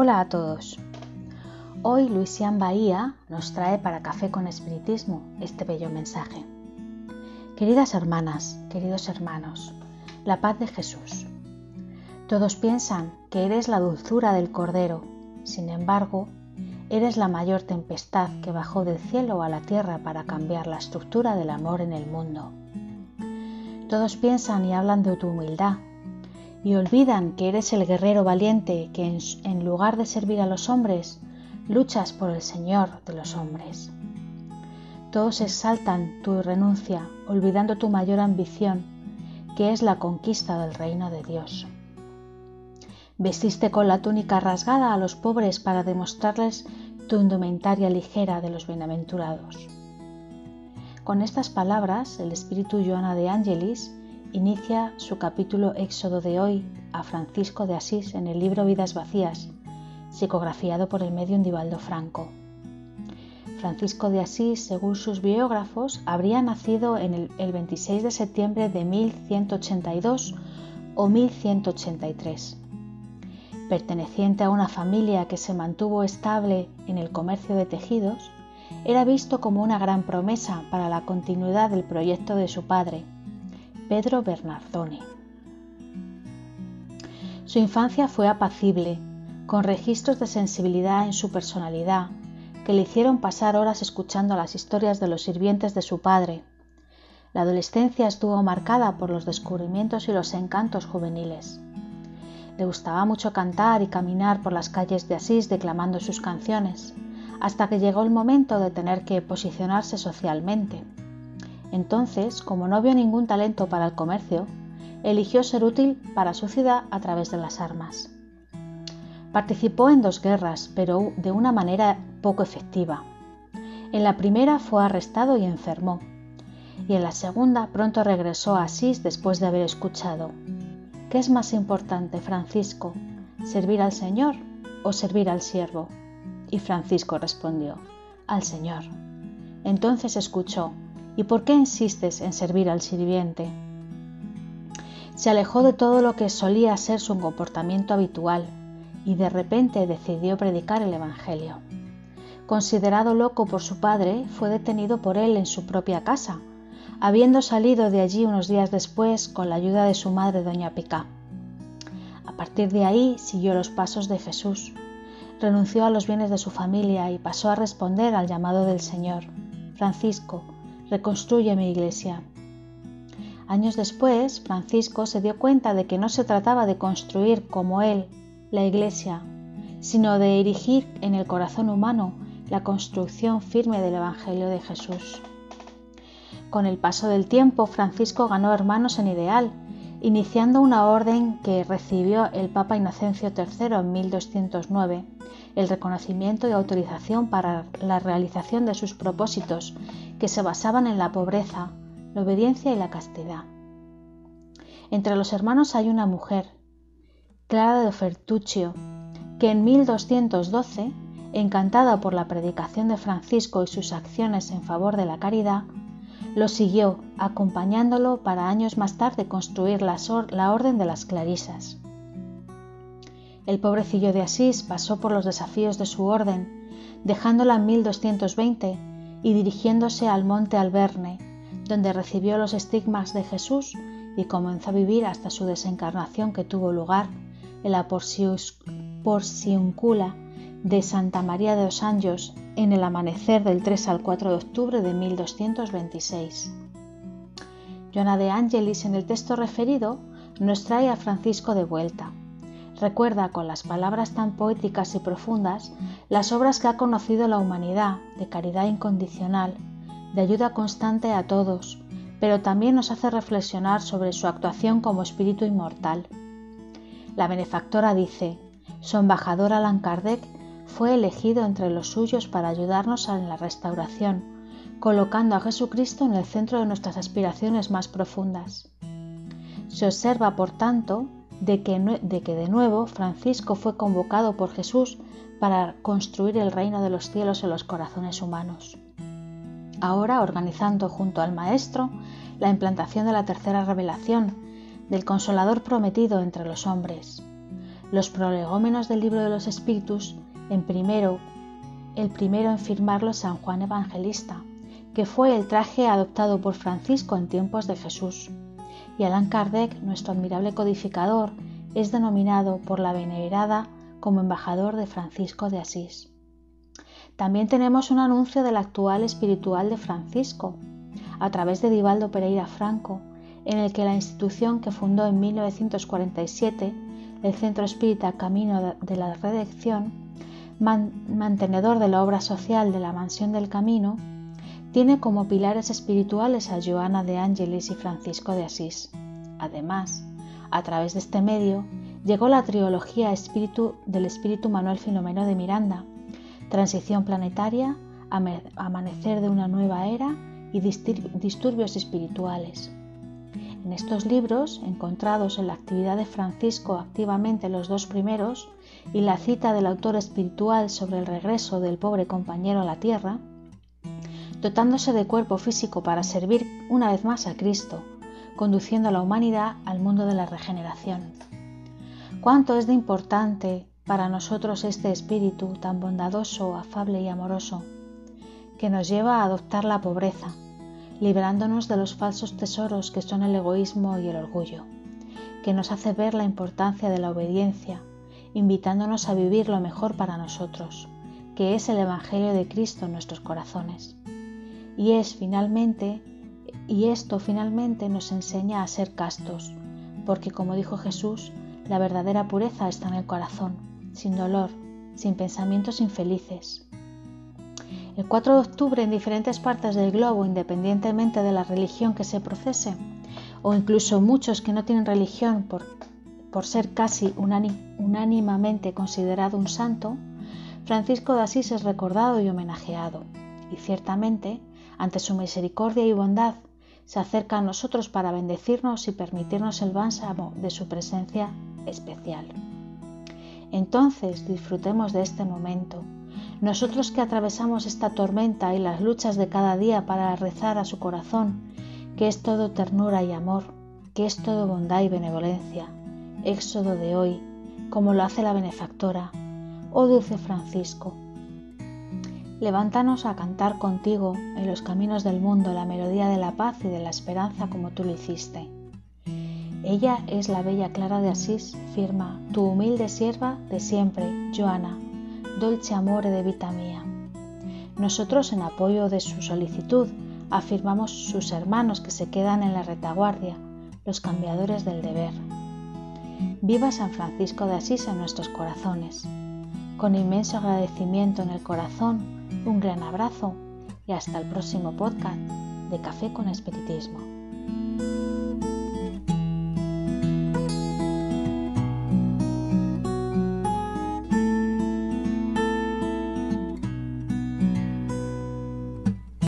Hola a todos. Hoy Luisian Bahía nos trae para Café con Espiritismo este bello mensaje. Queridas hermanas, queridos hermanos, la paz de Jesús. Todos piensan que eres la dulzura del Cordero, sin embargo, eres la mayor tempestad que bajó del cielo a la tierra para cambiar la estructura del amor en el mundo. Todos piensan y hablan de tu humildad, y olvidan que eres el guerrero valiente que en, lugar de servir a los hombres, luchas por el Señor de los hombres. Todos exaltan tu renuncia, olvidando tu mayor ambición, que es la conquista del reino de Dios. Vestiste con la túnica rasgada a los pobres para demostrarles tu indumentaria ligera de los bienaventurados. Con estas palabras, el espíritu Joana de Angelis inicia su capítulo Éxodo de hoy a Francisco de Asís en el libro Vidas Vacías, psicografiado por el medium Divaldo Franco. Francisco de Asís, según sus biógrafos, habría nacido en el, el 26 de septiembre de 1182 o 1183. Perteneciente a una familia que se mantuvo estable en el comercio de tejidos, era visto como una gran promesa para la continuidad del proyecto de su padre, Pedro Bernardone. Su infancia fue apacible, con registros de sensibilidad en su personalidad que le hicieron pasar horas escuchando las historias de los sirvientes de su padre. La adolescencia estuvo marcada por los descubrimientos y los encantos juveniles. Le gustaba mucho cantar y caminar por las calles de Asís declamando sus canciones, hasta que llegó el momento de tener que posicionarse socialmente. Entonces, como no vio ningún talento para el comercio, eligió ser útil para su ciudad a través de las armas. Participó en dos guerras, pero de una manera poco efectiva. En la primera fue arrestado y enfermó, y en la segunda pronto regresó a Asís después de haber escuchado, ¿qué es más importante, Francisco, servir al Señor o servir al siervo? Y Francisco respondió, al Señor. Entonces escuchó, ¿Y por qué insistes en servir al sirviente? Se alejó de todo lo que solía ser su comportamiento habitual y de repente decidió predicar el Evangelio. Considerado loco por su padre, fue detenido por él en su propia casa, habiendo salido de allí unos días después con la ayuda de su madre doña Picá. A partir de ahí siguió los pasos de Jesús, renunció a los bienes de su familia y pasó a responder al llamado del Señor. Francisco, reconstruye mi iglesia. Años después, Francisco se dio cuenta de que no se trataba de construir como él la iglesia, sino de erigir en el corazón humano la construcción firme del Evangelio de Jesús. Con el paso del tiempo, Francisco ganó hermanos en ideal, iniciando una orden que recibió el Papa Inocencio III en 1209 el reconocimiento y autorización para la realización de sus propósitos, que se basaban en la pobreza, la obediencia y la castidad. Entre los hermanos hay una mujer, Clara de Fertuccio, que en 1212, encantada por la predicación de Francisco y sus acciones en favor de la caridad, lo siguió, acompañándolo para años más tarde construir la, la Orden de las Clarisas. El pobrecillo de Asís pasó por los desafíos de su orden, dejándola en 1220 y dirigiéndose al monte Alberne, donde recibió los estigmas de Jesús y comenzó a vivir hasta su desencarnación que tuvo lugar en la Porciuncula de Santa María de los Anjos en el amanecer del 3 al 4 de octubre de 1226. Joana de Angelis en el texto referido nos trae a Francisco de vuelta recuerda con las palabras tan poéticas y profundas las obras que ha conocido la humanidad de caridad incondicional, de ayuda constante a todos, pero también nos hace reflexionar sobre su actuación como espíritu inmortal. La benefactora dice, su embajador Allan Kardec fue elegido entre los suyos para ayudarnos en la restauración, colocando a Jesucristo en el centro de nuestras aspiraciones más profundas. Se observa, por tanto, de que, de nuevo Francisco fue convocado por Jesús para construir el reino de los cielos en los corazones humanos. Ahora organizando junto al Maestro la implantación de la tercera revelación, del consolador prometido entre los hombres. Los prolegómenos del libro de los Espíritus, en primero, el primero en firmarlo San Juan Evangelista, que fue el traje adoptado por Francisco en tiempos de Jesús. Y Allan Kardec, nuestro admirable codificador, es denominado por la venerada como embajador de Francisco de Asís. También tenemos un anuncio del actual espiritual de Francisco, a través de Divaldo Pereira Franco, en el que la institución que fundó en 1947, el Centro Espírita Camino de la Redención, mantenedor de la obra social de la Mansión del Camino, tiene como pilares espirituales a Joana de Ángeles y Francisco de Asís. Además, a través de este medio, llegó la trilogía Espíritu del Espíritu Manuel Filomeno de Miranda, Transición Planetaria, Amanecer de una Nueva Era y Disturbios Espirituales. En estos libros, encontrados en la actividad de Francisco activamente los dos primeros y la cita del autor espiritual sobre el regreso del pobre compañero a la tierra, dotándose de cuerpo físico para servir una vez más a Cristo, conduciendo a la humanidad al mundo de la regeneración. Cuánto es de importante para nosotros este espíritu tan bondadoso, afable y amoroso, que nos lleva a adoptar la pobreza, librándonos de los falsos tesoros que son el egoísmo y el orgullo, que nos hace ver la importancia de la obediencia, invitándonos a vivir lo mejor para nosotros, que es el Evangelio de Cristo en nuestros corazones. Y es finalmente, y esto finalmente nos enseña a ser castos, porque como dijo Jesús, la verdadera pureza está en el corazón, sin dolor, sin pensamientos infelices. El 4 de octubre en diferentes partes del globo, independientemente de la religión que se procese, o incluso muchos que no tienen religión por, por ser casi unánimamente considerado un santo, Francisco de Asís es recordado y homenajeado, y ciertamente, ante su misericordia y bondad, se acerca a nosotros para bendecirnos y permitirnos el bálsamo de su presencia especial. Entonces disfrutemos de este momento. Nosotros que atravesamos esta tormenta y las luchas de cada día para rezar a su corazón, que es todo ternura y amor, que es todo bondad y benevolencia. Éxodo de hoy, como lo hace la benefactora. Oh dulce Francisco, Levántanos a cantar contigo en los caminos del mundo la melodía de la paz y de la esperanza como tú lo hiciste. Ella es la bella Clara de Asís, firma, tu humilde sierva de siempre, Joana, dolce amore de vita mía. Nosotros, en apoyo de su solicitud, afirmamos sus hermanos que se quedan en la retaguardia, los cambiadores del deber. Viva San Francisco de Asís en nuestros corazones. Con inmenso agradecimiento en el corazón, un gran abrazo y hasta el próximo podcast de Café con Espiritismo.